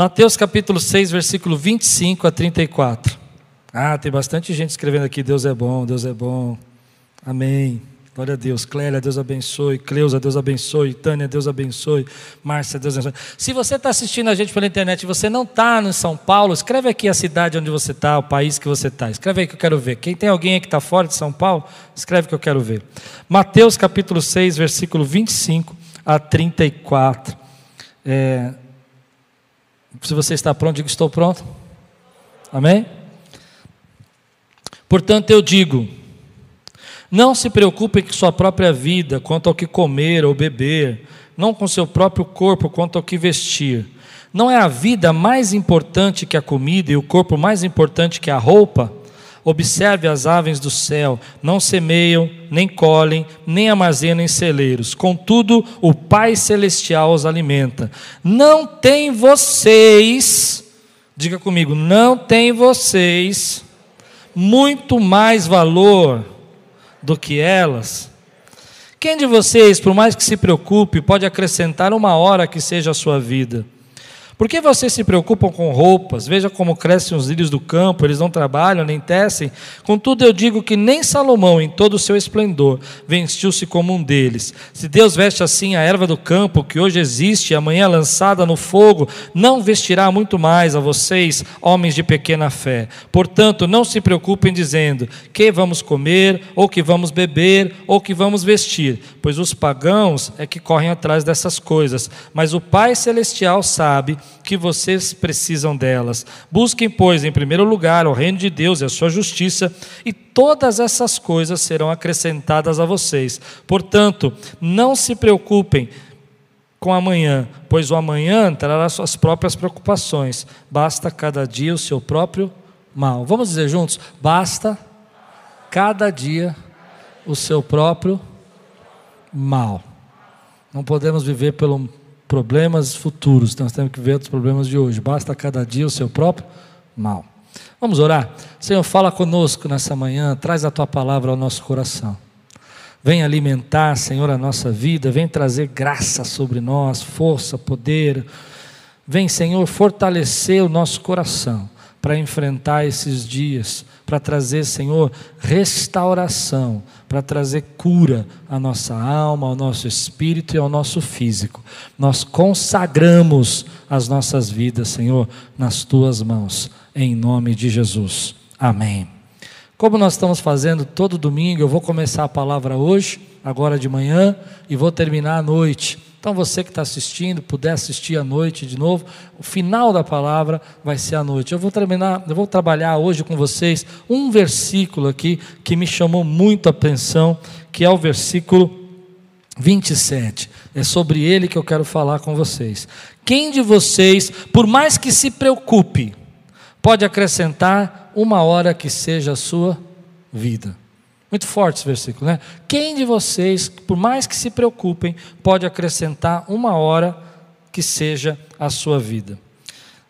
Mateus capítulo 6, versículo 25 a 34. Ah, tem bastante gente escrevendo aqui: Deus é bom, Deus é bom. Amém. Glória a Deus. Clélia, Deus abençoe. Cleusa, Deus abençoe. Tânia, Deus abençoe. Márcia, Deus abençoe. Se você está assistindo a gente pela internet e você não está em São Paulo, escreve aqui a cidade onde você está, o país que você está. Escreve aí que eu quero ver. Quem tem alguém aí que está fora de São Paulo, escreve que eu quero ver. Mateus capítulo 6, versículo 25 a 34. É, se você está pronto, diga estou pronto. Amém? Portanto, eu digo não se preocupe com sua própria vida, quanto ao que comer ou beber, não com seu próprio corpo, quanto ao que vestir. Não é a vida mais importante que a comida e o corpo mais importante que a roupa? Observe as aves do céu, não semeiam, nem colhem, nem armazenam em celeiros. Contudo, o Pai Celestial os alimenta. Não tem vocês, diga comigo, não tem vocês muito mais valor do que elas? Quem de vocês, por mais que se preocupe, pode acrescentar uma hora que seja a sua vida? Por que vocês se preocupam com roupas? Veja como crescem os lírios do campo, eles não trabalham nem tecem. Contudo, eu digo que nem Salomão, em todo o seu esplendor, vestiu-se como um deles. Se Deus veste assim a erva do campo, que hoje existe e amanhã é lançada no fogo, não vestirá muito mais a vocês, homens de pequena fé. Portanto, não se preocupem dizendo que vamos comer, ou que vamos beber, ou que vamos vestir, pois os pagãos é que correm atrás dessas coisas. Mas o Pai Celestial sabe que vocês precisam delas. Busquem, pois, em primeiro lugar o reino de Deus e a sua justiça, e todas essas coisas serão acrescentadas a vocês. Portanto, não se preocupem com amanhã, pois o amanhã trará suas próprias preocupações. Basta cada dia o seu próprio mal. Vamos dizer juntos? Basta cada dia o seu próprio mal. Não podemos viver pelo problemas futuros, nós temos que ver os problemas de hoje. Basta cada dia o seu próprio mal. Vamos orar? Senhor, fala conosco nessa manhã, traz a tua palavra ao nosso coração. Vem alimentar, Senhor, a nossa vida, vem trazer graça sobre nós, força, poder. Vem, Senhor, fortalecer o nosso coração para enfrentar esses dias, para trazer, Senhor, restauração, para trazer cura à nossa alma, ao nosso espírito e ao nosso físico. Nós consagramos as nossas vidas, Senhor, nas tuas mãos, em nome de Jesus. Amém. Como nós estamos fazendo todo domingo, eu vou começar a palavra hoje, agora de manhã, e vou terminar à noite. Então, você que está assistindo, puder assistir à noite de novo, o final da palavra vai ser à noite. Eu vou terminar, eu vou trabalhar hoje com vocês um versículo aqui que me chamou muito a atenção, que é o versículo 27. É sobre ele que eu quero falar com vocês. Quem de vocês, por mais que se preocupe, pode acrescentar uma hora que seja a sua vida? Muito forte esse versículo, né? Quem de vocês, por mais que se preocupem, pode acrescentar uma hora que seja a sua vida?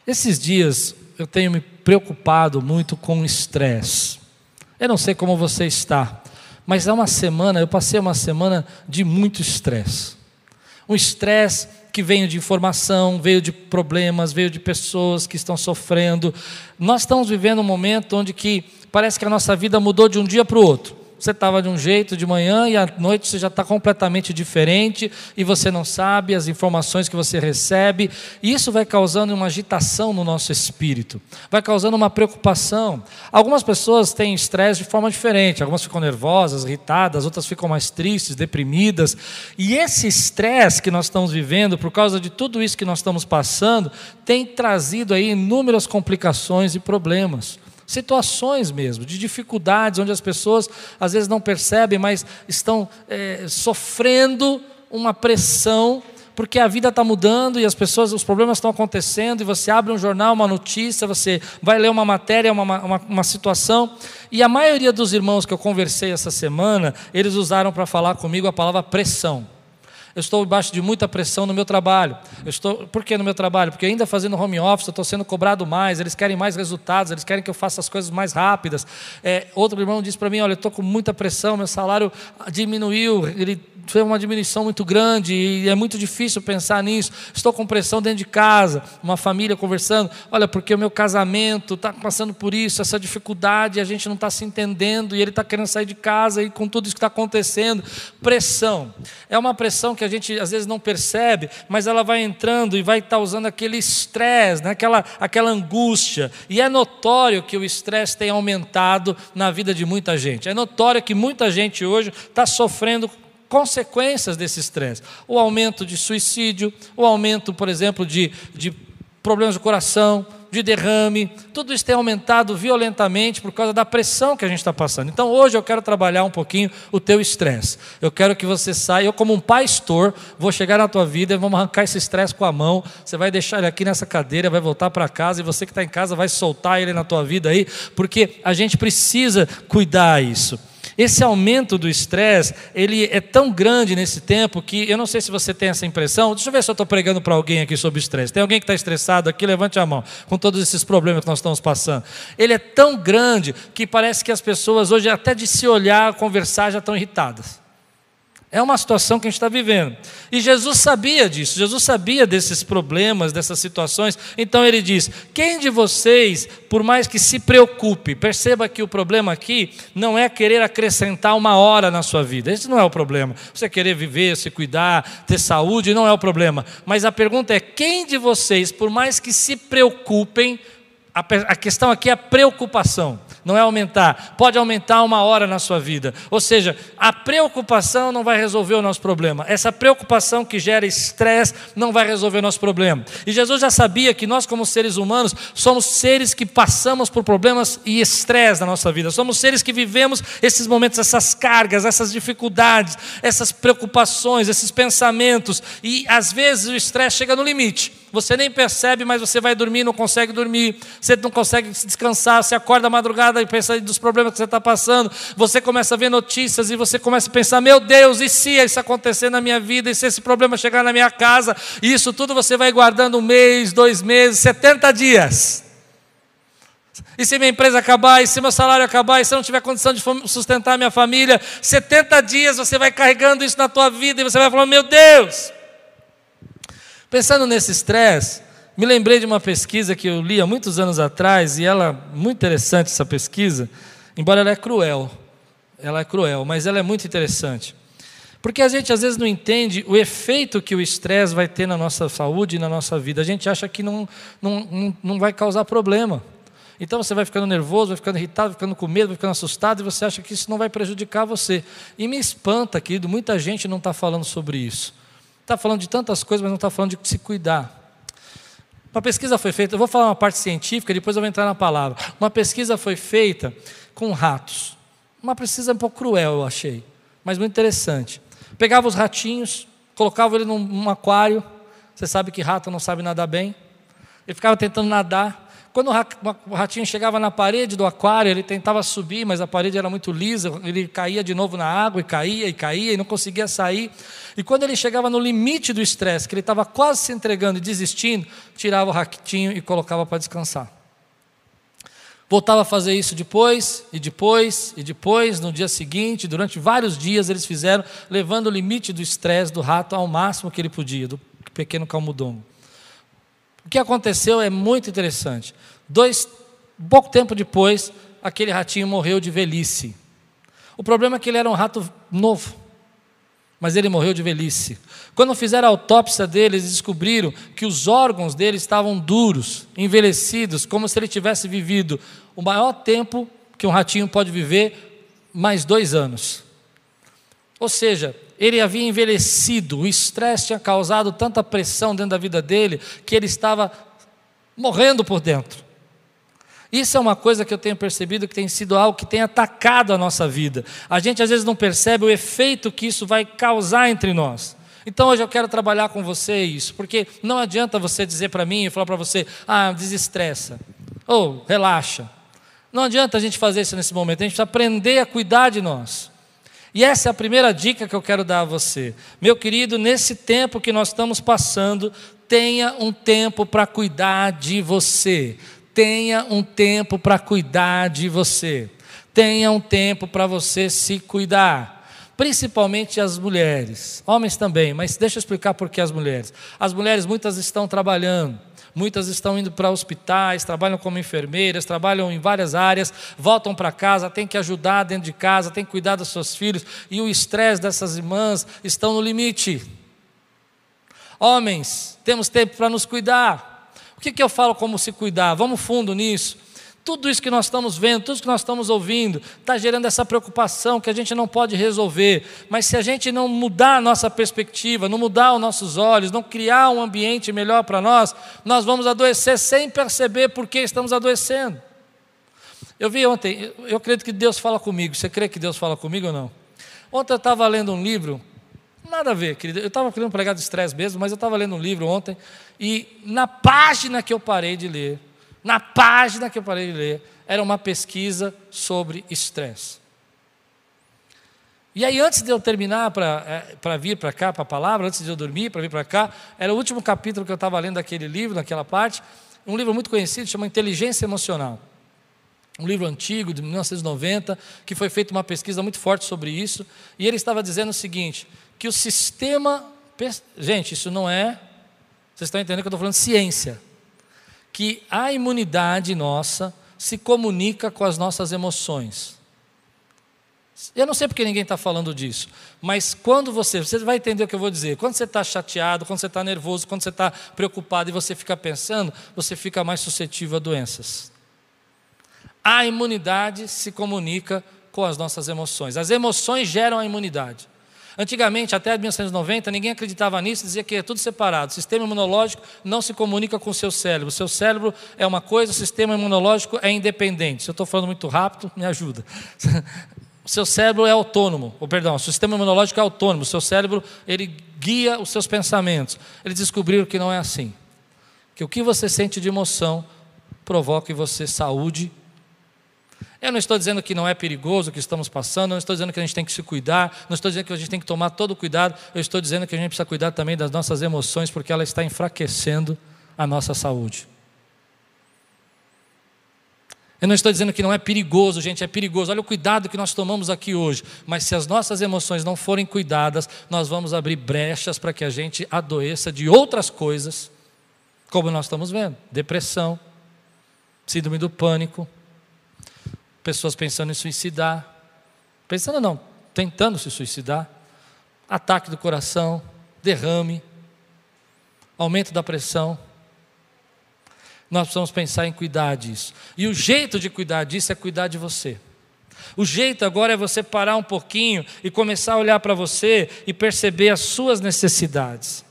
Esses dias eu tenho me preocupado muito com estresse. Eu não sei como você está, mas é uma semana, eu passei uma semana de muito estresse. Um estresse que veio de informação, veio de problemas, veio de pessoas que estão sofrendo. Nós estamos vivendo um momento onde que parece que a nossa vida mudou de um dia para o outro você estava de um jeito de manhã e à noite você já está completamente diferente e você não sabe as informações que você recebe. E isso vai causando uma agitação no nosso espírito, vai causando uma preocupação. Algumas pessoas têm estresse de forma diferente, algumas ficam nervosas, irritadas, outras ficam mais tristes, deprimidas. E esse estresse que nós estamos vivendo, por causa de tudo isso que nós estamos passando, tem trazido aí inúmeras complicações e problemas situações mesmo, de dificuldades, onde as pessoas às vezes não percebem, mas estão é, sofrendo uma pressão, porque a vida está mudando e as pessoas, os problemas estão acontecendo, e você abre um jornal, uma notícia, você vai ler uma matéria, uma, uma, uma situação, e a maioria dos irmãos que eu conversei essa semana, eles usaram para falar comigo a palavra pressão. Eu estou embaixo de muita pressão no meu trabalho. Eu estou, por que no meu trabalho? Porque ainda fazendo home office, eu estou sendo cobrado mais, eles querem mais resultados, eles querem que eu faça as coisas mais rápidas. É, outro irmão disse para mim: olha, eu estou com muita pressão, meu salário diminuiu, ele foi uma diminuição muito grande e é muito difícil pensar nisso. Estou com pressão dentro de casa, uma família conversando. Olha, porque o meu casamento está passando por isso, essa dificuldade, a gente não está se entendendo e ele está querendo sair de casa e com tudo isso que está acontecendo. Pressão. É uma pressão que a gente às vezes não percebe, mas ela vai entrando e vai estar tá usando aquele estresse, né? aquela, aquela angústia. E é notório que o estresse tem aumentado na vida de muita gente. É notório que muita gente hoje está sofrendo consequências desse estresse. O aumento de suicídio, o aumento, por exemplo, de, de problemas do coração, de derrame, tudo isso tem aumentado violentamente por causa da pressão que a gente está passando. Então hoje eu quero trabalhar um pouquinho o teu estresse. Eu quero que você saia, eu como um pastor, vou chegar na tua vida e vamos arrancar esse estresse com a mão. Você vai deixar ele aqui nessa cadeira, vai voltar para casa e você que está em casa vai soltar ele na tua vida aí, porque a gente precisa cuidar isso. Esse aumento do estresse, ele é tão grande nesse tempo que eu não sei se você tem essa impressão. Deixa eu ver se eu estou pregando para alguém aqui sobre estresse. Tem alguém que está estressado aqui? Levante a mão. Com todos esses problemas que nós estamos passando. Ele é tão grande que parece que as pessoas hoje, até de se olhar, conversar, já estão irritadas. É uma situação que a gente está vivendo. E Jesus sabia disso, Jesus sabia desses problemas, dessas situações. Então ele diz: quem de vocês, por mais que se preocupe, perceba que o problema aqui não é querer acrescentar uma hora na sua vida. Esse não é o problema. Você querer viver, se cuidar, ter saúde, não é o problema. Mas a pergunta é: quem de vocês, por mais que se preocupem, a questão aqui é a preocupação não é aumentar. Pode aumentar uma hora na sua vida. Ou seja, a preocupação não vai resolver o nosso problema. Essa preocupação que gera estresse não vai resolver o nosso problema. E Jesus já sabia que nós, como seres humanos, somos seres que passamos por problemas e estresse na nossa vida. Somos seres que vivemos esses momentos, essas cargas, essas dificuldades, essas preocupações, esses pensamentos. E às vezes o estresse chega no limite. Você nem percebe, mas você vai dormir, não consegue dormir, você não consegue descansar, você acorda à madrugada e pensa dos problemas que você está passando, você começa a ver notícias e você começa a pensar: meu Deus, e se isso acontecer na minha vida, e se esse problema chegar na minha casa, e isso tudo você vai guardando um mês, dois meses, 70 dias. E se minha empresa acabar, e se meu salário acabar, e se eu não tiver condição de sustentar minha família, 70 dias você vai carregando isso na tua vida e você vai falando: meu Deus. Pensando nesse estresse, me lembrei de uma pesquisa que eu li há muitos anos atrás, e ela, muito interessante essa pesquisa, embora ela é cruel, ela é cruel, mas ela é muito interessante. Porque a gente às vezes não entende o efeito que o estresse vai ter na nossa saúde e na nossa vida. A gente acha que não, não, não, vai causar problema. Então você vai ficando nervoso, vai ficando irritado, vai ficando com medo, vai ficando assustado e você acha que isso não vai prejudicar você. E me espanta, querido, muita gente não está falando sobre isso. Está falando de tantas coisas, mas não está falando de se cuidar. Uma pesquisa foi feita, eu vou falar uma parte científica, depois eu vou entrar na palavra. Uma pesquisa foi feita com ratos. Uma pesquisa um pouco cruel, eu achei, mas muito interessante. Pegava os ratinhos, colocava ele num, num aquário. Você sabe que rato não sabe nadar bem. Ele ficava tentando nadar. Quando o ratinho chegava na parede do aquário, ele tentava subir, mas a parede era muito lisa, ele caía de novo na água e caía e caía e não conseguia sair. E quando ele chegava no limite do estresse, que ele estava quase se entregando e desistindo, tirava o ratinho e colocava para descansar. Voltava a fazer isso depois, e depois, e depois, no dia seguinte, durante vários dias eles fizeram, levando o limite do estresse do rato ao máximo que ele podia, do pequeno calmudongo. O que aconteceu é muito interessante. Dois, pouco tempo depois, aquele ratinho morreu de velhice. O problema é que ele era um rato novo, mas ele morreu de velhice. Quando fizeram a autópsia dele, eles descobriram que os órgãos dele estavam duros, envelhecidos, como se ele tivesse vivido o maior tempo que um ratinho pode viver, mais dois anos. Ou seja, ele havia envelhecido, o estresse tinha causado tanta pressão dentro da vida dele que ele estava morrendo por dentro. Isso é uma coisa que eu tenho percebido que tem sido algo que tem atacado a nossa vida. A gente às vezes não percebe o efeito que isso vai causar entre nós. Então hoje eu quero trabalhar com você isso, porque não adianta você dizer para mim e falar para você, ah, desestressa, ou relaxa. Não adianta a gente fazer isso nesse momento, a gente precisa aprender a cuidar de nós. E essa é a primeira dica que eu quero dar a você. Meu querido, nesse tempo que nós estamos passando, tenha um tempo para cuidar de você. Tenha um tempo para cuidar de você. Tenha um tempo para você se cuidar. Principalmente as mulheres, homens também, mas deixa eu explicar por que as mulheres. As mulheres, muitas estão trabalhando, muitas estão indo para hospitais, trabalham como enfermeiras, trabalham em várias áreas, voltam para casa, têm que ajudar dentro de casa, têm que cuidar dos seus filhos, e o estresse dessas irmãs estão no limite. Homens, temos tempo para nos cuidar. O que, que eu falo como se cuidar? Vamos fundo nisso. Tudo isso que nós estamos vendo, tudo isso que nós estamos ouvindo, está gerando essa preocupação que a gente não pode resolver. Mas se a gente não mudar a nossa perspectiva, não mudar os nossos olhos, não criar um ambiente melhor para nós, nós vamos adoecer sem perceber por que estamos adoecendo. Eu vi ontem, eu acredito que Deus fala comigo. Você crê que Deus fala comigo ou não? Ontem eu estava lendo um livro, nada a ver, querido. Eu estava querendo pregar de estresse mesmo, mas eu estava lendo um livro ontem, e na página que eu parei de ler, na página que eu parei de ler, era uma pesquisa sobre estresse. E aí, antes de eu terminar para é, vir para cá, para a palavra, antes de eu dormir, para vir para cá, era o último capítulo que eu estava lendo daquele livro, naquela parte, um livro muito conhecido, chama Inteligência Emocional. Um livro antigo, de 1990, que foi feita uma pesquisa muito forte sobre isso, e ele estava dizendo o seguinte: que o sistema. Gente, isso não é. Vocês estão entendendo que eu estou falando ciência que a imunidade nossa se comunica com as nossas emoções. Eu não sei porque ninguém está falando disso, mas quando você, você vai entender o que eu vou dizer. Quando você está chateado, quando você está nervoso, quando você está preocupado e você fica pensando, você fica mais suscetível a doenças. A imunidade se comunica com as nossas emoções. As emoções geram a imunidade. Antigamente, até 1990, ninguém acreditava nisso, dizia que é tudo separado. O sistema imunológico não se comunica com o seu cérebro. O seu cérebro é uma coisa, o sistema imunológico é independente. Se eu estou falando muito rápido, me ajuda. O seu cérebro é autônomo, ou perdão, o sistema imunológico é autônomo. O seu cérebro ele guia os seus pensamentos. Eles descobriram que não é assim. Que o que você sente de emoção provoca em você saúde eu não estou dizendo que não é perigoso o que estamos passando, não estou dizendo que a gente tem que se cuidar, não estou dizendo que a gente tem que tomar todo o cuidado, eu estou dizendo que a gente precisa cuidar também das nossas emoções, porque ela está enfraquecendo a nossa saúde. Eu não estou dizendo que não é perigoso, gente, é perigoso. Olha o cuidado que nós tomamos aqui hoje. Mas se as nossas emoções não forem cuidadas, nós vamos abrir brechas para que a gente adoeça de outras coisas, como nós estamos vendo: depressão, síndrome do pânico, pessoas pensando em suicidar, pensando não, tentando se suicidar, ataque do coração, derrame, aumento da pressão. Nós precisamos pensar em cuidar disso. E o jeito de cuidar disso é cuidar de você. O jeito agora é você parar um pouquinho e começar a olhar para você e perceber as suas necessidades.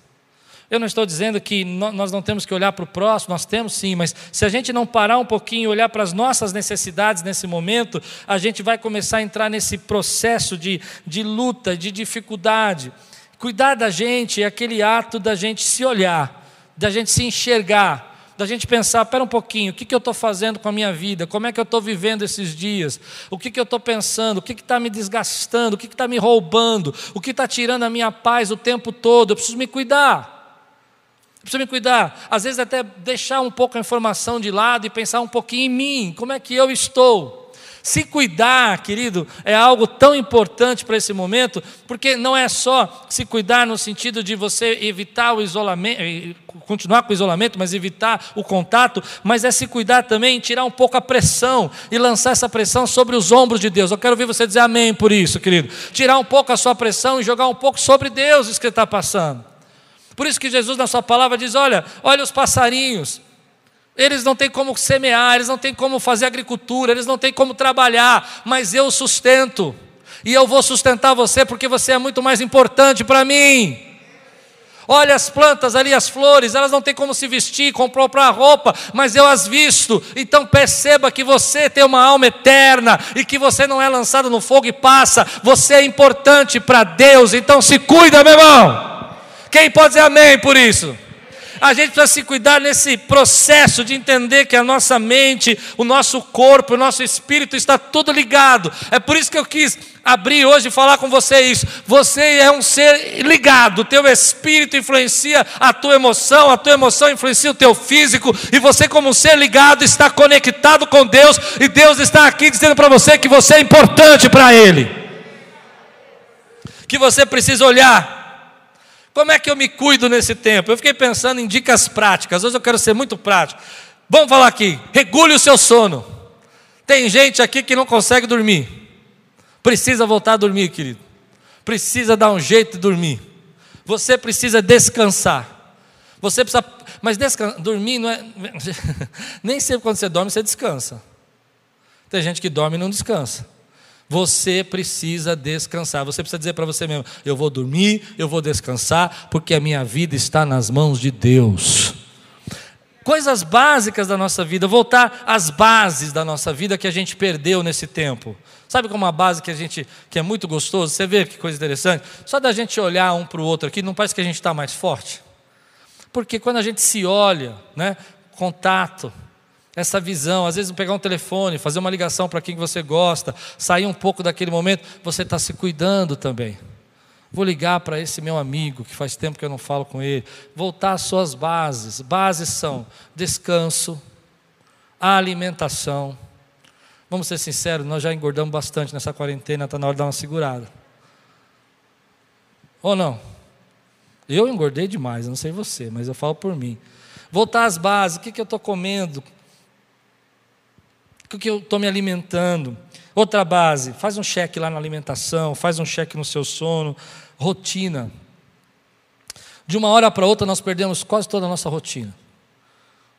Eu não estou dizendo que nós não temos que olhar para o próximo, nós temos sim, mas se a gente não parar um pouquinho e olhar para as nossas necessidades nesse momento, a gente vai começar a entrar nesse processo de, de luta, de dificuldade. Cuidar da gente é aquele ato da gente se olhar, da gente se enxergar, da gente pensar, espera um pouquinho, o que, que eu estou fazendo com a minha vida? Como é que eu estou vivendo esses dias? O que, que eu estou pensando? O que está me desgastando? O que está me roubando? O que está tirando a minha paz o tempo todo? Eu preciso me cuidar. Preciso me cuidar. Às vezes, até deixar um pouco a informação de lado e pensar um pouquinho em mim, como é que eu estou. Se cuidar, querido, é algo tão importante para esse momento, porque não é só se cuidar no sentido de você evitar o isolamento, eh, continuar com o isolamento, mas evitar o contato, mas é se cuidar também, tirar um pouco a pressão e lançar essa pressão sobre os ombros de Deus. Eu quero ouvir você dizer amém por isso, querido. Tirar um pouco a sua pressão e jogar um pouco sobre Deus isso que está passando. Por isso que Jesus, na sua palavra, diz: olha, olha os passarinhos. Eles não têm como semear, eles não têm como fazer agricultura, eles não têm como trabalhar, mas eu sustento. E eu vou sustentar você porque você é muito mais importante para mim. Olha as plantas ali, as flores, elas não têm como se vestir, comprar roupa, mas eu as visto. Então perceba que você tem uma alma eterna e que você não é lançado no fogo e passa. Você é importante para Deus, então se cuida, meu irmão. Quem pode dizer amém por isso? a gente precisa se cuidar nesse processo de entender que a nossa mente, o nosso corpo, o nosso espírito está tudo ligado. É por isso que eu quis abrir hoje e falar com vocês. Você é um ser ligado, o teu espírito influencia a tua emoção, a tua emoção influencia o teu físico, e você, como um ser ligado, está conectado com Deus, e Deus está aqui dizendo para você que você é importante para Ele, que você precisa olhar como é que eu me cuido nesse tempo? Eu fiquei pensando em dicas práticas. Hoje eu quero ser muito prático. Vamos falar aqui. Regule o seu sono. Tem gente aqui que não consegue dormir. Precisa voltar a dormir, querido. Precisa dar um jeito de dormir. Você precisa descansar. Você precisa. Mas descansar, dormir não é. Nem sempre quando você dorme você descansa. Tem gente que dorme e não descansa. Você precisa descansar. Você precisa dizer para você mesmo: eu vou dormir, eu vou descansar, porque a minha vida está nas mãos de Deus. Coisas básicas da nossa vida, voltar às bases da nossa vida que a gente perdeu nesse tempo. Sabe como uma base que a gente que é muito gostoso? Você vê que coisa interessante? Só da gente olhar um para o outro aqui, não parece que a gente está mais forte? Porque quando a gente se olha, né, contato, essa visão. Às vezes, pegar um telefone, fazer uma ligação para quem você gosta, sair um pouco daquele momento, você está se cuidando também. Vou ligar para esse meu amigo que faz tempo que eu não falo com ele. Voltar às suas bases. Bases são descanso, alimentação. Vamos ser sinceros, nós já engordamos bastante nessa quarentena, está na hora de dar uma segurada. Ou não? Eu engordei demais, não sei você, mas eu falo por mim. Voltar às bases, o que, que eu estou comendo? O que eu estou me alimentando? Outra base, faz um cheque lá na alimentação, faz um cheque no seu sono, rotina. De uma hora para outra nós perdemos quase toda a nossa rotina.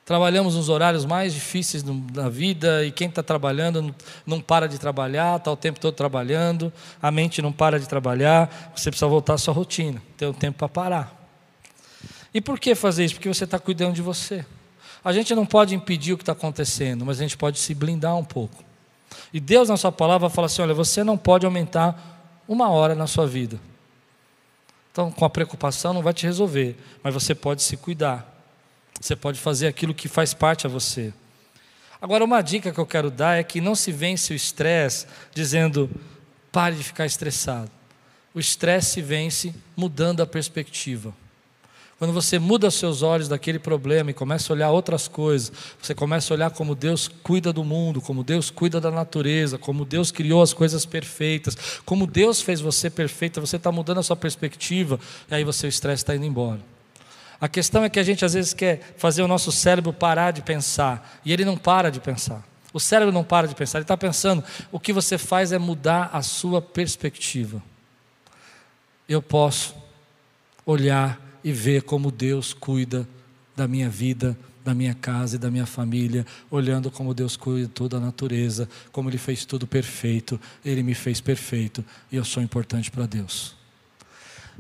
Trabalhamos nos horários mais difíceis da vida e quem está trabalhando não para de trabalhar, está o tempo todo trabalhando, a mente não para de trabalhar, você precisa voltar à sua rotina, ter um tempo para parar. E por que fazer isso? Porque você está cuidando de você. A gente não pode impedir o que está acontecendo, mas a gente pode se blindar um pouco. E Deus, na Sua palavra, fala assim: olha, você não pode aumentar uma hora na sua vida. Então, com a preocupação não vai te resolver, mas você pode se cuidar. Você pode fazer aquilo que faz parte a você. Agora, uma dica que eu quero dar é que não se vence o estresse dizendo pare de ficar estressado. O estresse se vence mudando a perspectiva. Quando você muda seus olhos daquele problema e começa a olhar outras coisas, você começa a olhar como Deus cuida do mundo, como Deus cuida da natureza, como Deus criou as coisas perfeitas, como Deus fez você perfeita, você está mudando a sua perspectiva, e aí você, o estresse está indo embora. A questão é que a gente às vezes quer fazer o nosso cérebro parar de pensar, e ele não para de pensar. O cérebro não para de pensar, ele está pensando. O que você faz é mudar a sua perspectiva. Eu posso olhar e ver como Deus cuida da minha vida, da minha casa e da minha família, olhando como Deus cuida toda a natureza, como Ele fez tudo perfeito, Ele me fez perfeito e eu sou importante para Deus.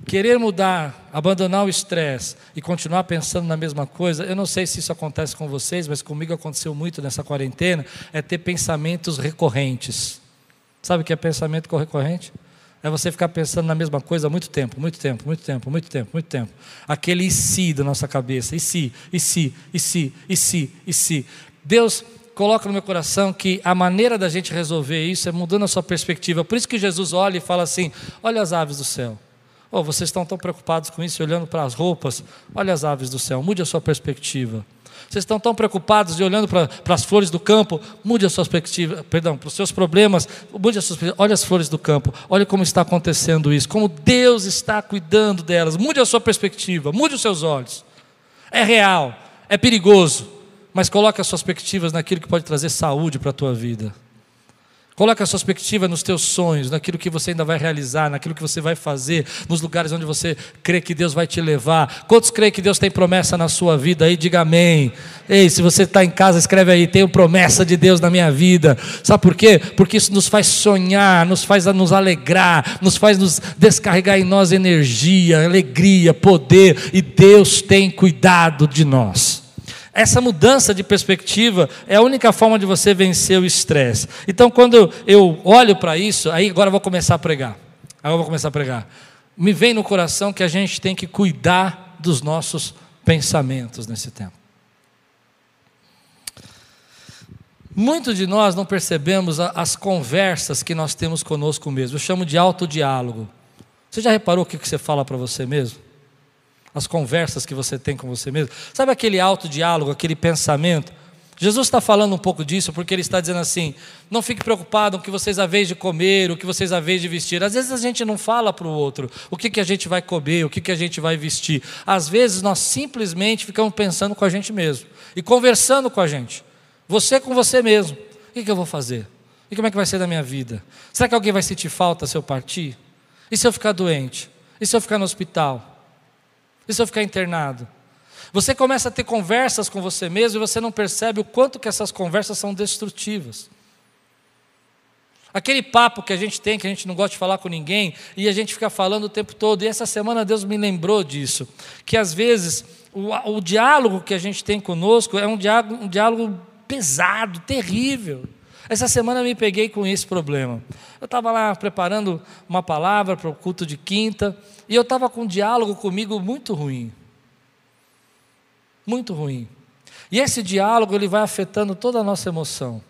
Querer mudar, abandonar o estresse e continuar pensando na mesma coisa, eu não sei se isso acontece com vocês, mas comigo aconteceu muito nessa quarentena, é ter pensamentos recorrentes. Sabe o que é pensamento recorrente? É você ficar pensando na mesma coisa há muito tempo, muito tempo, muito tempo, muito tempo, muito tempo. Aquele e se da nossa cabeça, e se, e se, e se, e se, e se. Deus coloca no meu coração que a maneira da gente resolver isso é mudando a sua perspectiva. Por isso que Jesus olha e fala assim: olha as aves do céu. Oh, vocês estão tão preocupados com isso, olhando para as roupas. Olha as aves do céu, mude a sua perspectiva. Vocês estão tão preocupados e olhando para, as flores do campo, mude a sua perspectiva, perdão, para os seus problemas, mude a sua olha as flores do campo, olha como está acontecendo isso, como Deus está cuidando delas, mude a sua perspectiva, mude os seus olhos. É real, é perigoso, mas coloque as suas perspectivas naquilo que pode trazer saúde para a tua vida. Coloque a sua perspectiva nos teus sonhos, naquilo que você ainda vai realizar, naquilo que você vai fazer, nos lugares onde você crê que Deus vai te levar. Quantos creem que Deus tem promessa na sua vida aí? Diga amém. Ei, se você está em casa, escreve aí: tenho promessa de Deus na minha vida. Sabe por quê? Porque isso nos faz sonhar, nos faz nos alegrar, nos faz nos descarregar em nós energia, alegria, poder, e Deus tem cuidado de nós. Essa mudança de perspectiva é a única forma de você vencer o estresse. Então, quando eu olho para isso, aí agora eu vou começar a pregar. Agora eu vou começar a pregar. Me vem no coração que a gente tem que cuidar dos nossos pensamentos nesse tempo. Muitos de nós não percebemos as conversas que nós temos conosco mesmo. Eu chamo de autodiálogo. Você já reparou o que você fala para você mesmo? As conversas que você tem com você mesmo? Sabe aquele autodiálogo, aquele pensamento? Jesus está falando um pouco disso porque ele está dizendo assim: não fique preocupado com o que vocês a vez de comer, o que vocês a vez de vestir. Às vezes a gente não fala para o outro o que, que a gente vai comer, o que, que a gente vai vestir. Às vezes nós simplesmente ficamos pensando com a gente mesmo e conversando com a gente. Você com você mesmo. O que, que eu vou fazer? E como é que vai ser da minha vida? Será que alguém vai sentir falta se eu partir? E se eu ficar doente? E se eu ficar no hospital? E se eu ficar internado? Você começa a ter conversas com você mesmo e você não percebe o quanto que essas conversas são destrutivas. Aquele papo que a gente tem, que a gente não gosta de falar com ninguém, e a gente fica falando o tempo todo. E essa semana Deus me lembrou disso. Que às vezes o, o diálogo que a gente tem conosco é um diálogo, um diálogo pesado, terrível. Essa semana eu me peguei com esse problema. Eu estava lá preparando uma palavra para o culto de quinta, e eu estava com um diálogo comigo muito ruim. Muito ruim. E esse diálogo ele vai afetando toda a nossa emoção.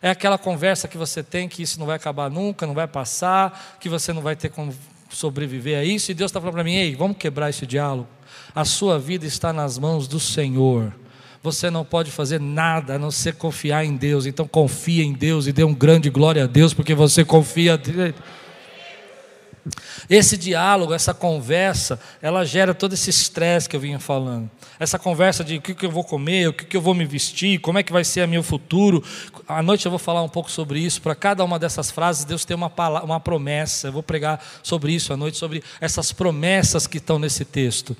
É aquela conversa que você tem que isso não vai acabar nunca, não vai passar, que você não vai ter como sobreviver a isso. E Deus está falando para mim: ei, vamos quebrar esse diálogo. A sua vida está nas mãos do Senhor você não pode fazer nada a não ser confiar em Deus. Então confia em Deus e dê um grande glória a Deus, porque você confia nele. Esse diálogo, essa conversa, ela gera todo esse estresse que eu vinha falando. Essa conversa de o que, eu vou comer, o que, eu vou me vestir, como é que vai ser o meu futuro. À noite eu vou falar um pouco sobre isso. Para cada uma dessas frases, Deus tem uma, palavra, uma promessa. Eu vou pregar sobre isso à noite, sobre essas promessas que estão nesse texto.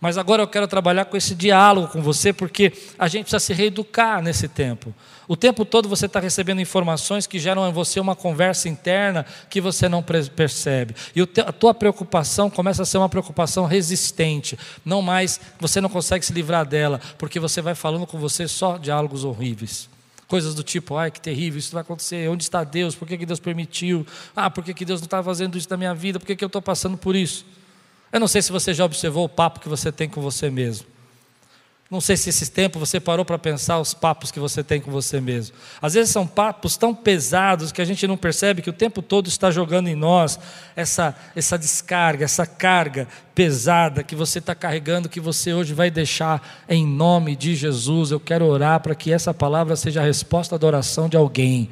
Mas agora eu quero trabalhar com esse diálogo com você, porque a gente precisa se reeducar nesse tempo. O tempo todo você está recebendo informações que geram em você uma conversa interna que você não percebe. E a tua preocupação começa a ser uma preocupação resistente. Não mais, você não consegue se livrar dela, porque você vai falando com você só diálogos horríveis. Coisas do tipo, ai que terrível, isso vai acontecer, onde está Deus? Por que, que Deus permitiu? Ah, por que, que Deus não está fazendo isso na minha vida? Por que, que eu estou passando por isso? Eu não sei se você já observou o papo que você tem com você mesmo. Não sei se esse tempo você parou para pensar os papos que você tem com você mesmo. Às vezes são papos tão pesados que a gente não percebe que o tempo todo está jogando em nós essa, essa descarga, essa carga pesada que você está carregando, que você hoje vai deixar em nome de Jesus. Eu quero orar para que essa palavra seja a resposta da oração de alguém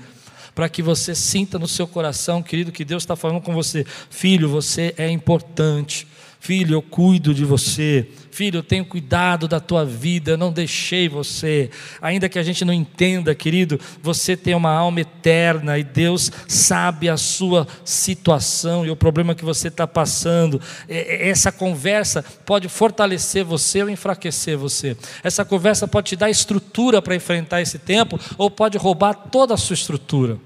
para que você sinta no seu coração, querido, que Deus está falando com você. Filho, você é importante. Filho, eu cuido de você. Filho, eu tenho cuidado da tua vida, eu não deixei você. Ainda que a gente não entenda, querido, você tem uma alma eterna e Deus sabe a sua situação e o problema que você está passando. Essa conversa pode fortalecer você ou enfraquecer você. Essa conversa pode te dar estrutura para enfrentar esse tempo ou pode roubar toda a sua estrutura.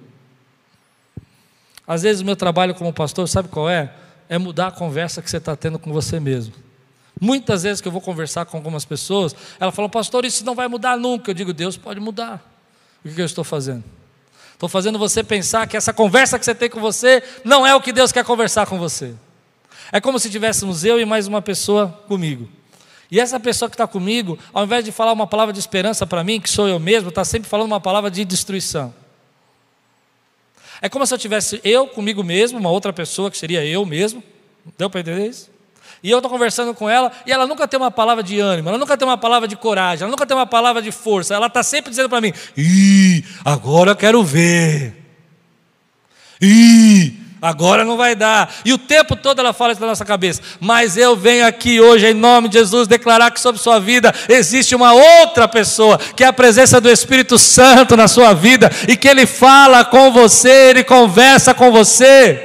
Às vezes, o meu trabalho como pastor, sabe qual é? É mudar a conversa que você está tendo com você mesmo. Muitas vezes que eu vou conversar com algumas pessoas, ela fala, pastor, isso não vai mudar nunca. Eu digo, Deus pode mudar. O que eu estou fazendo? Estou fazendo você pensar que essa conversa que você tem com você não é o que Deus quer conversar com você. É como se tivéssemos eu e mais uma pessoa comigo. E essa pessoa que está comigo, ao invés de falar uma palavra de esperança para mim, que sou eu mesmo, está sempre falando uma palavra de destruição. É como se eu tivesse eu comigo mesmo, uma outra pessoa que seria eu mesmo. Deu para entender isso? E eu estou conversando com ela e ela nunca tem uma palavra de ânimo, ela nunca tem uma palavra de coragem, ela nunca tem uma palavra de força. Ela está sempre dizendo para mim: Ih, agora eu quero ver. Ih, agora não vai dar. E o tempo todo ela fala isso na nossa cabeça. Mas eu venho aqui hoje, em nome de Jesus, declarar que sobre sua vida existe uma outra pessoa, que é a presença do Espírito Santo na sua vida, e que Ele fala com você, Ele conversa com você.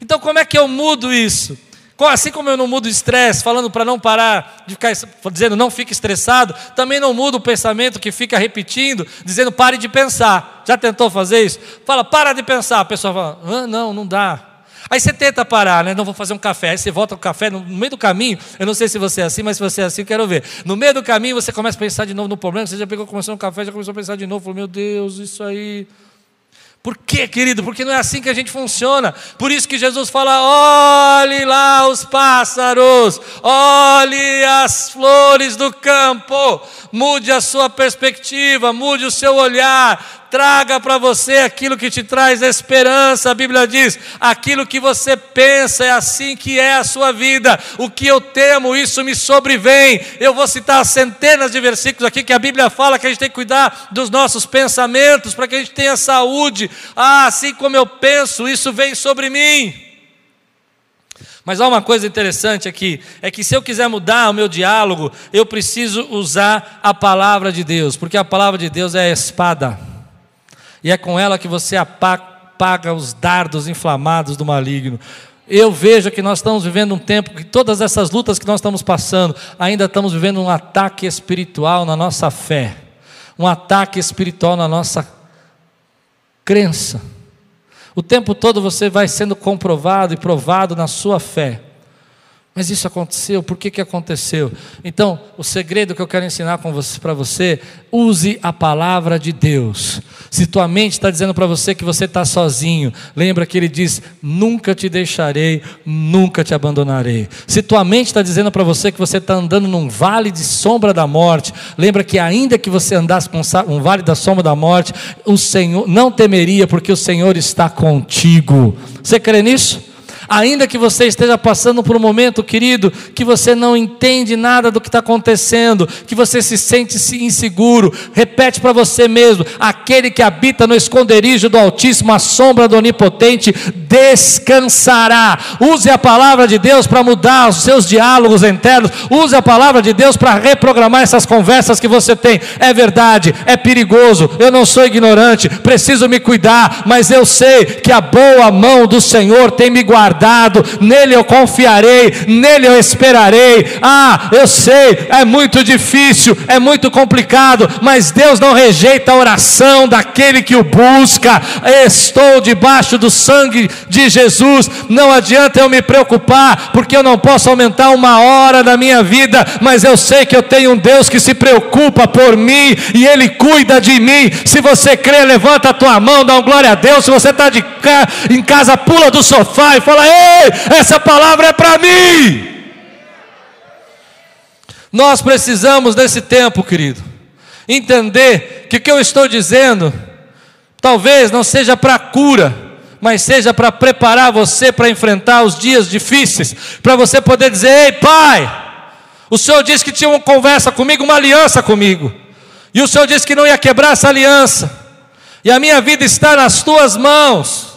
Então, como é que eu mudo isso? Assim como eu não mudo o estresse, falando para não parar de ficar dizendo não fique estressado, também não mudo o pensamento que fica repetindo, dizendo pare de pensar. Já tentou fazer isso? Fala, para de pensar. A pessoa fala, ah, não, não dá. Aí você tenta parar, né? Não vou fazer um café. Aí você volta com o café no meio do caminho. Eu não sei se você é assim, mas se você é assim, quero ver. No meio do caminho você começa a pensar de novo no problema. Você já pegou, começou um café, já começou a pensar de novo. Falou, meu Deus, isso aí. Por quê, querido? Porque não é assim que a gente funciona. Por isso que Jesus fala: olhe lá os pássaros, olhe as flores do campo, mude a sua perspectiva, mude o seu olhar, traga para você aquilo que te traz esperança. A Bíblia diz: aquilo que você pensa é assim que é a sua vida. O que eu temo, isso me sobrevém. Eu vou citar centenas de versículos aqui que a Bíblia fala que a gente tem que cuidar dos nossos pensamentos para que a gente tenha saúde. Ah, assim como eu penso, isso vem sobre mim. Mas há uma coisa interessante aqui: é que se eu quiser mudar o meu diálogo, eu preciso usar a palavra de Deus, porque a palavra de Deus é a espada, e é com ela que você apaga os dardos inflamados do maligno. Eu vejo que nós estamos vivendo um tempo que todas essas lutas que nós estamos passando, ainda estamos vivendo um ataque espiritual na nossa fé, um ataque espiritual na nossa crença. O tempo todo você vai sendo comprovado e provado na sua fé. Mas isso aconteceu, por que, que aconteceu? Então, o segredo que eu quero ensinar para você, use a palavra de Deus. Se tua mente está dizendo para você que você está sozinho, lembra que ele diz: nunca te deixarei, nunca te abandonarei. Se tua mente está dizendo para você que você está andando num vale de sombra da morte, lembra que ainda que você andasse com um vale da sombra da morte, o Senhor não temeria, porque o Senhor está contigo. Você crê nisso? Ainda que você esteja passando por um momento, querido, que você não entende nada do que está acontecendo, que você se sente inseguro, repete para você mesmo: aquele que habita no esconderijo do Altíssimo, a sombra do Onipotente, descansará. Use a palavra de Deus para mudar os seus diálogos internos, use a palavra de Deus para reprogramar essas conversas que você tem. É verdade, é perigoso, eu não sou ignorante, preciso me cuidar, mas eu sei que a boa mão do Senhor tem me guardado guardado, nele eu confiarei, nele eu esperarei. Ah, eu sei, é muito difícil, é muito complicado, mas Deus não rejeita a oração daquele que o busca. Estou debaixo do sangue de Jesus, não adianta eu me preocupar, porque eu não posso aumentar uma hora da minha vida, mas eu sei que eu tenho um Deus que se preocupa por mim e Ele cuida de mim. Se você crê, levanta a tua mão, dá um glória a Deus. Se você está de em casa, pula do sofá e fala: Ei, essa palavra é para mim. Nós precisamos nesse tempo, querido, entender que o que eu estou dizendo, talvez não seja para cura, mas seja para preparar você para enfrentar os dias difíceis, para você poder dizer: Ei, pai, o Senhor disse que tinha uma conversa comigo, uma aliança comigo, e o Senhor disse que não ia quebrar essa aliança, e a minha vida está nas tuas mãos.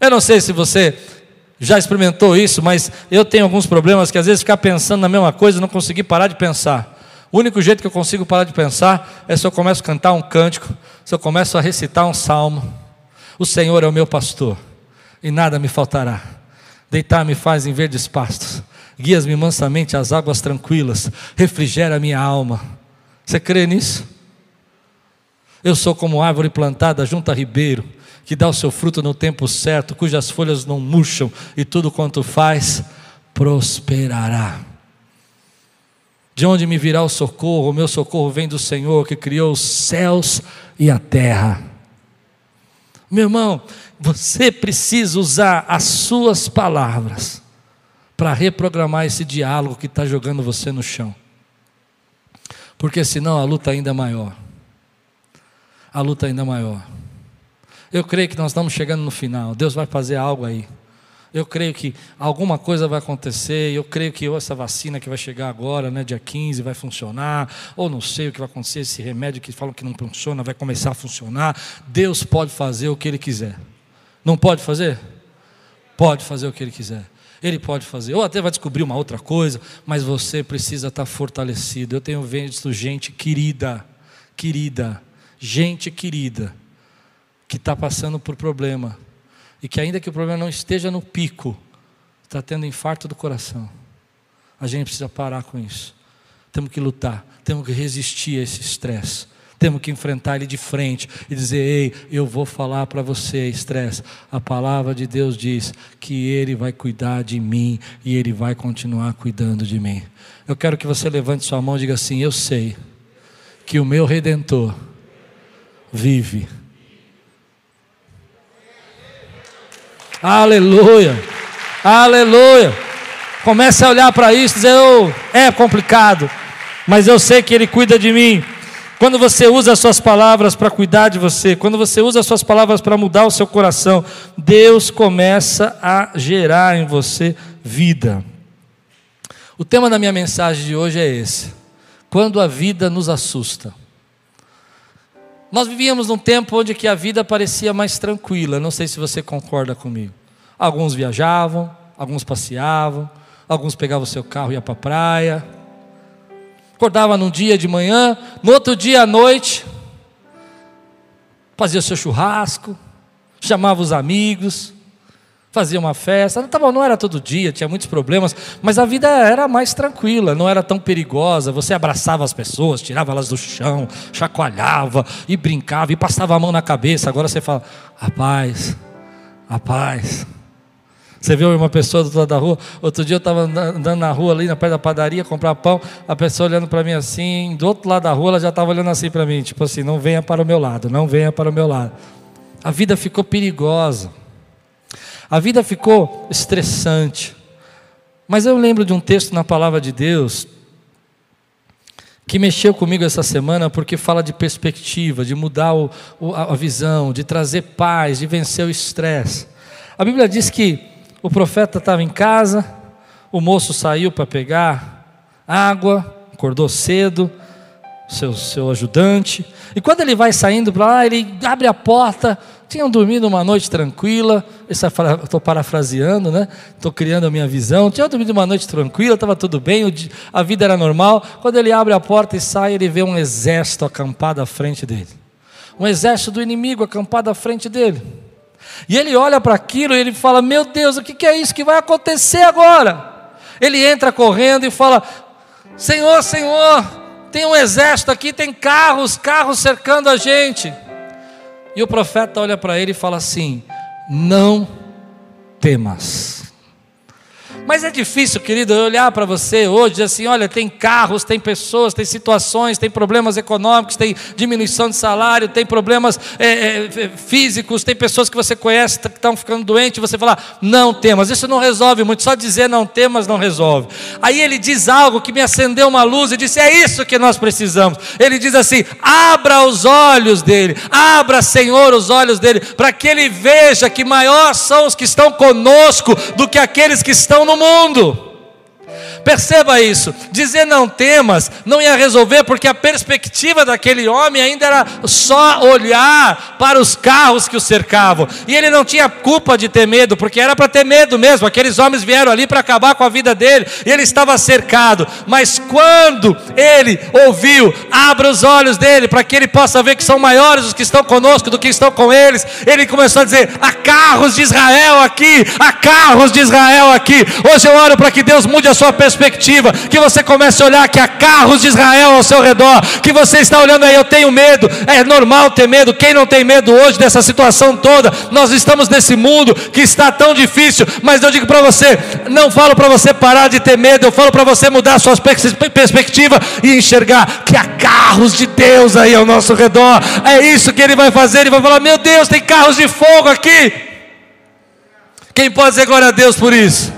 Eu não sei se você já experimentou isso, mas eu tenho alguns problemas que às vezes ficar pensando na mesma coisa não conseguir parar de pensar. O único jeito que eu consigo parar de pensar é se eu começo a cantar um cântico, se eu começo a recitar um salmo. O Senhor é o meu pastor e nada me faltará. Deitar-me faz em verdes pastos, guias-me mansamente às águas tranquilas, refrigera a minha alma. Você crê nisso? Eu sou como árvore plantada junto a ribeiro que dá o seu fruto no tempo certo, cujas folhas não murcham, e tudo quanto faz prosperará. De onde me virá o socorro? O meu socorro vem do Senhor que criou os céus e a terra. Meu irmão, você precisa usar as suas palavras para reprogramar esse diálogo que está jogando você no chão. Porque senão a luta ainda é maior. A luta ainda é maior. Eu creio que nós estamos chegando no final. Deus vai fazer algo aí. Eu creio que alguma coisa vai acontecer. Eu creio que essa vacina que vai chegar agora, né, dia 15, vai funcionar. Ou não sei o que vai acontecer. Esse remédio que falam que não funciona vai começar a funcionar. Deus pode fazer o que Ele quiser. Não pode fazer? Pode fazer o que Ele quiser. Ele pode fazer, ou até vai descobrir uma outra coisa, mas você precisa estar fortalecido. Eu tenho visto gente querida, querida, gente querida que está passando por problema e que, ainda que o problema não esteja no pico, está tendo infarto do coração. A gente precisa parar com isso. Temos que lutar, temos que resistir a esse estresse. Temos que enfrentar ele de frente e dizer: Ei, eu vou falar para você, estresse. A palavra de Deus diz que Ele vai cuidar de mim e Ele vai continuar cuidando de mim. Eu quero que você levante sua mão e diga assim: Eu sei que o meu redentor vive Aleluia. Aleluia. Comece a olhar para isso e dizer: oh, é complicado, mas eu sei que Ele cuida de mim. Quando você usa as suas palavras para cuidar de você, quando você usa as suas palavras para mudar o seu coração, Deus começa a gerar em você vida. O tema da minha mensagem de hoje é esse: quando a vida nos assusta. Nós vivíamos num tempo onde que a vida parecia mais tranquila, não sei se você concorda comigo. Alguns viajavam, alguns passeavam, alguns pegavam o seu carro e iam para a praia, Acordava num dia de manhã, no outro dia à noite, fazia o seu churrasco, chamava os amigos, fazia uma festa. Tá bom, não era todo dia, tinha muitos problemas, mas a vida era mais tranquila, não era tão perigosa. Você abraçava as pessoas, tirava elas do chão, chacoalhava e brincava e passava a mão na cabeça. Agora você fala: a paz, a paz. Você viu uma pessoa do lado da rua? Outro dia eu estava andando na rua ali, na perto da padaria, comprar pão, a pessoa olhando para mim assim, do outro lado da rua ela já estava olhando assim para mim, tipo assim, não venha para o meu lado, não venha para o meu lado. A vida ficou perigosa. A vida ficou estressante. Mas eu lembro de um texto na palavra de Deus que mexeu comigo essa semana porque fala de perspectiva, de mudar o, a visão, de trazer paz, de vencer o estresse. A Bíblia diz que o profeta estava em casa, o moço saiu para pegar água, acordou cedo, seu, seu ajudante, e quando ele vai saindo para lá, ele abre a porta, tinham dormido uma noite tranquila, estou parafraseando, né? Estou criando a minha visão. Tinham dormido uma noite tranquila, estava tudo bem, a vida era normal. Quando ele abre a porta e sai, ele vê um exército acampado à frente dele. Um exército do inimigo acampado à frente dele. E ele olha para aquilo e ele fala: Meu Deus, o que é isso que vai acontecer agora? Ele entra correndo e fala: Senhor, Senhor, tem um exército aqui, tem carros, carros cercando a gente. E o profeta olha para ele e fala assim: Não temas. Mas é difícil, querido, olhar para você hoje assim: olha, tem carros, tem pessoas, tem situações, tem problemas econômicos, tem diminuição de salário, tem problemas é, é, físicos, tem pessoas que você conhece que estão ficando doentes, você fala, não temas. Isso não resolve muito, só dizer não temas não resolve. Aí ele diz algo que me acendeu uma luz e disse: é isso que nós precisamos. Ele diz assim: abra os olhos dele, abra, Senhor, os olhos dele, para que ele veja que maior são os que estão conosco do que aqueles que estão no mundo. Perceba isso. Dizer não temas não ia resolver, porque a perspectiva daquele homem ainda era só olhar para os carros que o cercavam. E ele não tinha culpa de ter medo, porque era para ter medo mesmo. Aqueles homens vieram ali para acabar com a vida dele, e ele estava cercado. Mas quando ele ouviu, abra os olhos dele, para que ele possa ver que são maiores os que estão conosco do que estão com eles, ele começou a dizer: há carros de Israel aqui, há carros de Israel aqui. Hoje eu oro para que Deus mude a sua perspectiva perspectiva, que você comece a olhar que há carros de Israel ao seu redor, que você está olhando aí, eu tenho medo, é normal ter medo, quem não tem medo hoje dessa situação toda? Nós estamos nesse mundo que está tão difícil, mas eu digo para você, não falo para você parar de ter medo, eu falo para você mudar a sua perspectiva e enxergar que há carros de Deus aí ao nosso redor, é isso que ele vai fazer, ele vai falar: Meu Deus, tem carros de fogo aqui. Quem pode dizer glória a Deus por isso?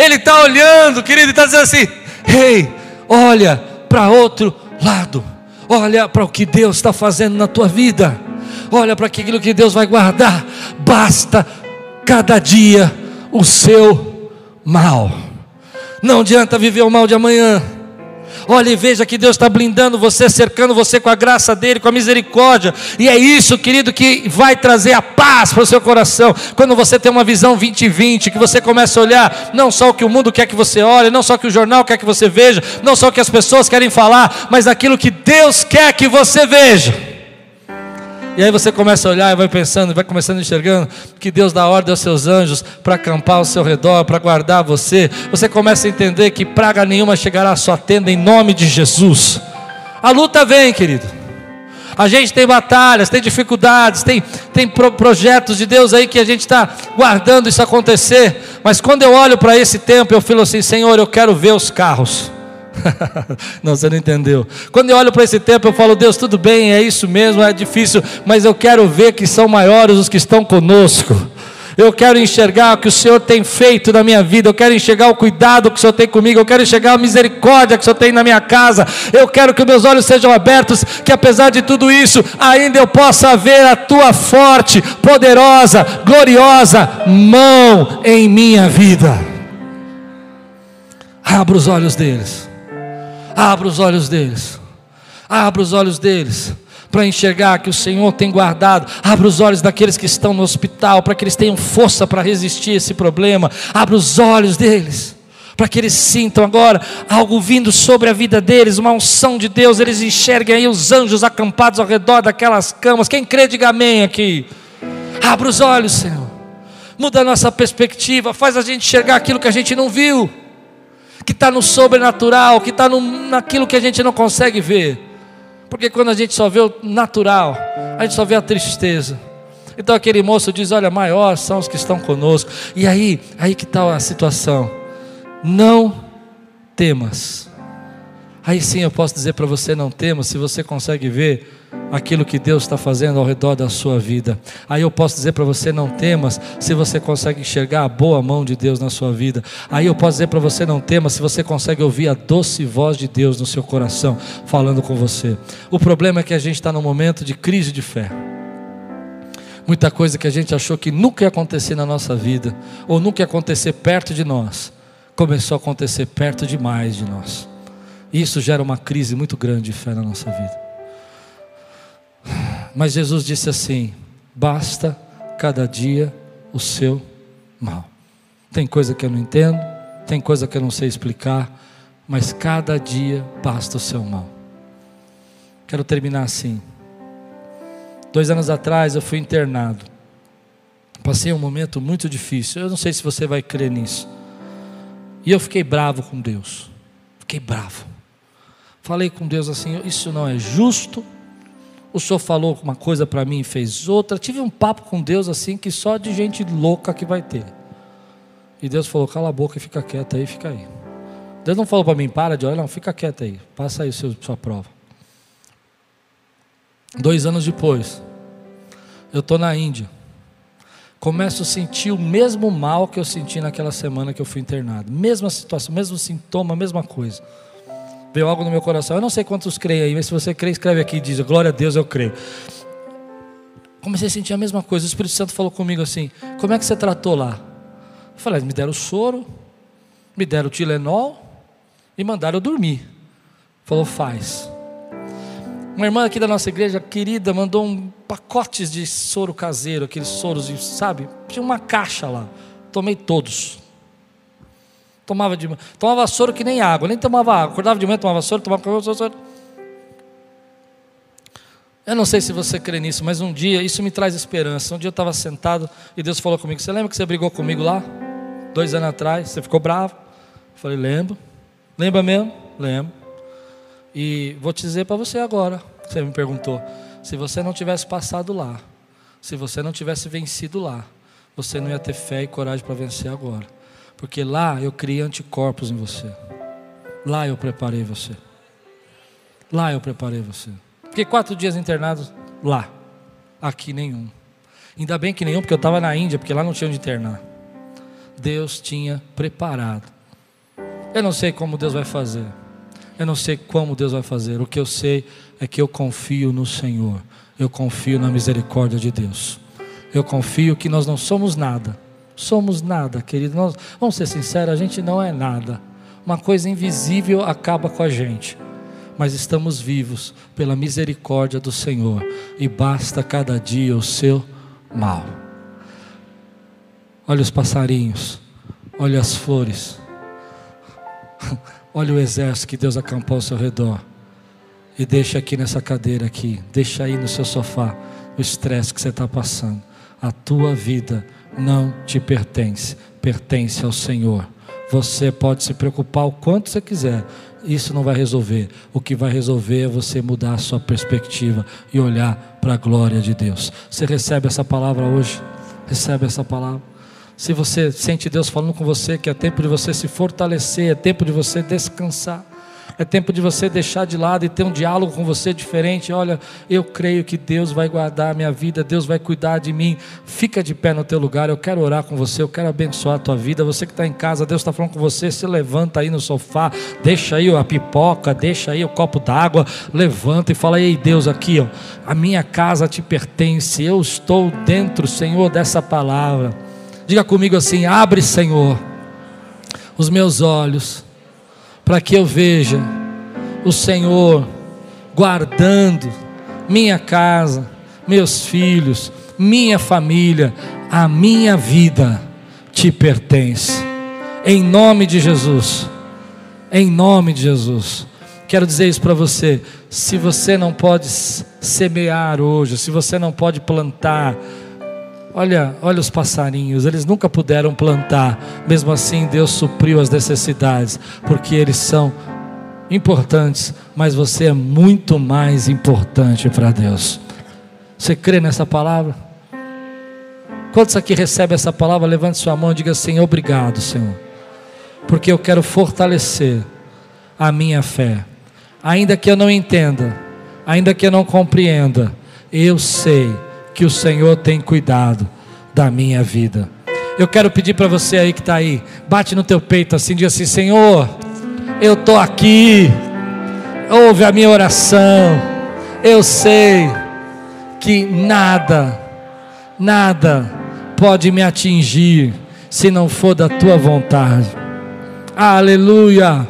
Ele está olhando, querido, e está dizendo assim: Ei, hey, olha para outro lado, olha para o que Deus está fazendo na tua vida, olha para aquilo que Deus vai guardar. Basta cada dia o seu mal. Não adianta viver o mal de amanhã. Olha e veja que Deus está blindando você, cercando você com a graça dEle, com a misericórdia. E é isso, querido, que vai trazer a paz para o seu coração. Quando você tem uma visão 2020, que você começa a olhar não só o que o mundo quer que você olhe, não só o que o jornal quer que você veja, não só o que as pessoas querem falar, mas aquilo que Deus quer que você veja. E aí você começa a olhar e vai pensando, vai começando enxergando que Deus dá ordem aos seus anjos para acampar ao seu redor, para guardar você. Você começa a entender que praga nenhuma chegará à sua tenda em nome de Jesus. A luta vem, querido. A gente tem batalhas, tem dificuldades, tem, tem pro, projetos de Deus aí que a gente está guardando isso acontecer. Mas quando eu olho para esse tempo, eu falo assim: Senhor, eu quero ver os carros. não, você não entendeu. Quando eu olho para esse tempo, eu falo, Deus, tudo bem, é isso mesmo, é difícil, mas eu quero ver que são maiores os que estão conosco. Eu quero enxergar o que o Senhor tem feito na minha vida. Eu quero enxergar o cuidado que o Senhor tem comigo. Eu quero enxergar a misericórdia que o Senhor tem na minha casa. Eu quero que meus olhos sejam abertos. Que apesar de tudo isso, ainda eu possa ver a tua forte, poderosa, gloriosa mão em minha vida. Abra os olhos deles. Abra os olhos deles. Abra os olhos deles para enxergar que o Senhor tem guardado. Abra os olhos daqueles que estão no hospital, para que eles tenham força para resistir a esse problema. Abra os olhos deles, para que eles sintam agora algo vindo sobre a vida deles, uma unção de Deus. Eles enxerguem aí os anjos acampados ao redor daquelas camas. Quem crê, diga amém aqui. Abra os olhos, Senhor. Muda a nossa perspectiva, faz a gente enxergar aquilo que a gente não viu, que está no sobrenatural, que está naquilo que a gente não consegue ver. Porque quando a gente só vê o natural, a gente só vê a tristeza. Então aquele moço diz: Olha, maiores são os que estão conosco. E aí, aí que está a situação. Não temas. Aí sim eu posso dizer para você: não temas, se você consegue ver aquilo que Deus está fazendo ao redor da sua vida. Aí eu posso dizer para você: não temas, se você consegue enxergar a boa mão de Deus na sua vida. Aí eu posso dizer para você: não temas, se você consegue ouvir a doce voz de Deus no seu coração falando com você. O problema é que a gente está num momento de crise de fé. Muita coisa que a gente achou que nunca ia acontecer na nossa vida, ou nunca ia acontecer perto de nós, começou a acontecer perto demais de nós. Isso gera uma crise muito grande de fé na nossa vida. Mas Jesus disse assim: basta cada dia o seu mal. Tem coisa que eu não entendo, tem coisa que eu não sei explicar, mas cada dia basta o seu mal. Quero terminar assim. Dois anos atrás eu fui internado. Passei um momento muito difícil. Eu não sei se você vai crer nisso. E eu fiquei bravo com Deus. Fiquei bravo. Falei com Deus assim: Isso não é justo o senhor falou uma coisa para mim e fez outra. Tive um papo com Deus assim que só de gente louca que vai ter. E Deus falou: cala a boca e fica quieto aí, fica aí. Deus não falou para mim: para de olhar, não, fica quieto aí, passa aí seu, sua prova. Dois anos depois, eu estou na Índia. Começo a sentir o mesmo mal que eu senti naquela semana que eu fui internado. Mesma situação, mesmo sintoma, mesma coisa. Veio algo no meu coração. Eu não sei quantos creem aí, mas se você crê, escreve aqui e diz: Glória a Deus, eu creio. Comecei a sentir a mesma coisa. O Espírito Santo falou comigo assim: Como é que você tratou lá? Eu falei: Me deram soro, me deram Tilenol e mandaram eu dormir. Falou: Faz. Uma irmã aqui da nossa igreja, querida, mandou um pacotes de soro caseiro, aqueles soros, sabe? Tinha uma caixa lá. Tomei todos. Tomava de tomava soro que nem água, nem tomava água. Acordava de manhã, tomava soro, tomava soro. Eu não sei se você crê nisso, mas um dia isso me traz esperança. Um dia eu estava sentado e Deus falou comigo: Você lembra que você brigou comigo lá? Dois anos atrás, você ficou bravo? Eu falei: Lembro. Lembra mesmo? Lembro. E vou te dizer para você agora. Você me perguntou: se você não tivesse passado lá, se você não tivesse vencido lá, você não ia ter fé e coragem para vencer agora. Porque lá eu criei anticorpos em você. Lá eu preparei você. Lá eu preparei você. Fiquei quatro dias internado lá. Aqui nenhum. Ainda bem que nenhum, porque eu estava na Índia, porque lá não tinha onde internar. Deus tinha preparado. Eu não sei como Deus vai fazer. Eu não sei como Deus vai fazer. O que eu sei é que eu confio no Senhor. Eu confio na misericórdia de Deus. Eu confio que nós não somos nada somos nada, querido. Nós, vamos ser sinceros, a gente não é nada. Uma coisa invisível acaba com a gente, mas estamos vivos pela misericórdia do Senhor e basta cada dia o seu mal. Olha os passarinhos, olha as flores, olha o exército que Deus acampou ao seu redor. E deixa aqui nessa cadeira aqui, deixa aí no seu sofá o estresse que você está passando. A tua vida não te pertence, pertence ao Senhor. Você pode se preocupar o quanto você quiser, isso não vai resolver. O que vai resolver é você mudar a sua perspectiva e olhar para a glória de Deus. Você recebe essa palavra hoje? Recebe essa palavra? Se você sente Deus falando com você que é tempo de você se fortalecer, é tempo de você descansar, É tempo de você deixar de lado e ter um diálogo com você diferente. Olha, eu creio que Deus vai guardar a minha vida, Deus vai cuidar de mim. Fica de pé no teu lugar. Eu quero orar com você, eu quero abençoar a tua vida. Você que está em casa, Deus está falando com você. Se levanta aí no sofá, deixa aí a pipoca, deixa aí o copo d'água, levanta e fala: Ei, Deus, aqui, ó, a minha casa te pertence. Eu estou dentro, Senhor, dessa palavra. Diga comigo assim: abre, Senhor, os meus olhos para que eu veja o Senhor guardando minha casa, meus filhos, minha família, a minha vida te pertence. Em nome de Jesus. Em nome de Jesus. Quero dizer isso para você. Se você não pode semear hoje, se você não pode plantar, Olha, olha os passarinhos, eles nunca puderam plantar, mesmo assim Deus supriu as necessidades, porque eles são importantes, mas você é muito mais importante para Deus. Você crê nessa palavra? Quantos aqui recebem essa palavra? Levante sua mão e diga assim: Obrigado, Senhor, porque eu quero fortalecer a minha fé, ainda que eu não entenda, ainda que eu não compreenda, eu sei que o Senhor tem cuidado da minha vida. Eu quero pedir para você aí que está aí, bate no teu peito assim, diz assim: Senhor, eu estou aqui, ouve a minha oração. Eu sei que nada, nada pode me atingir se não for da tua vontade. Aleluia.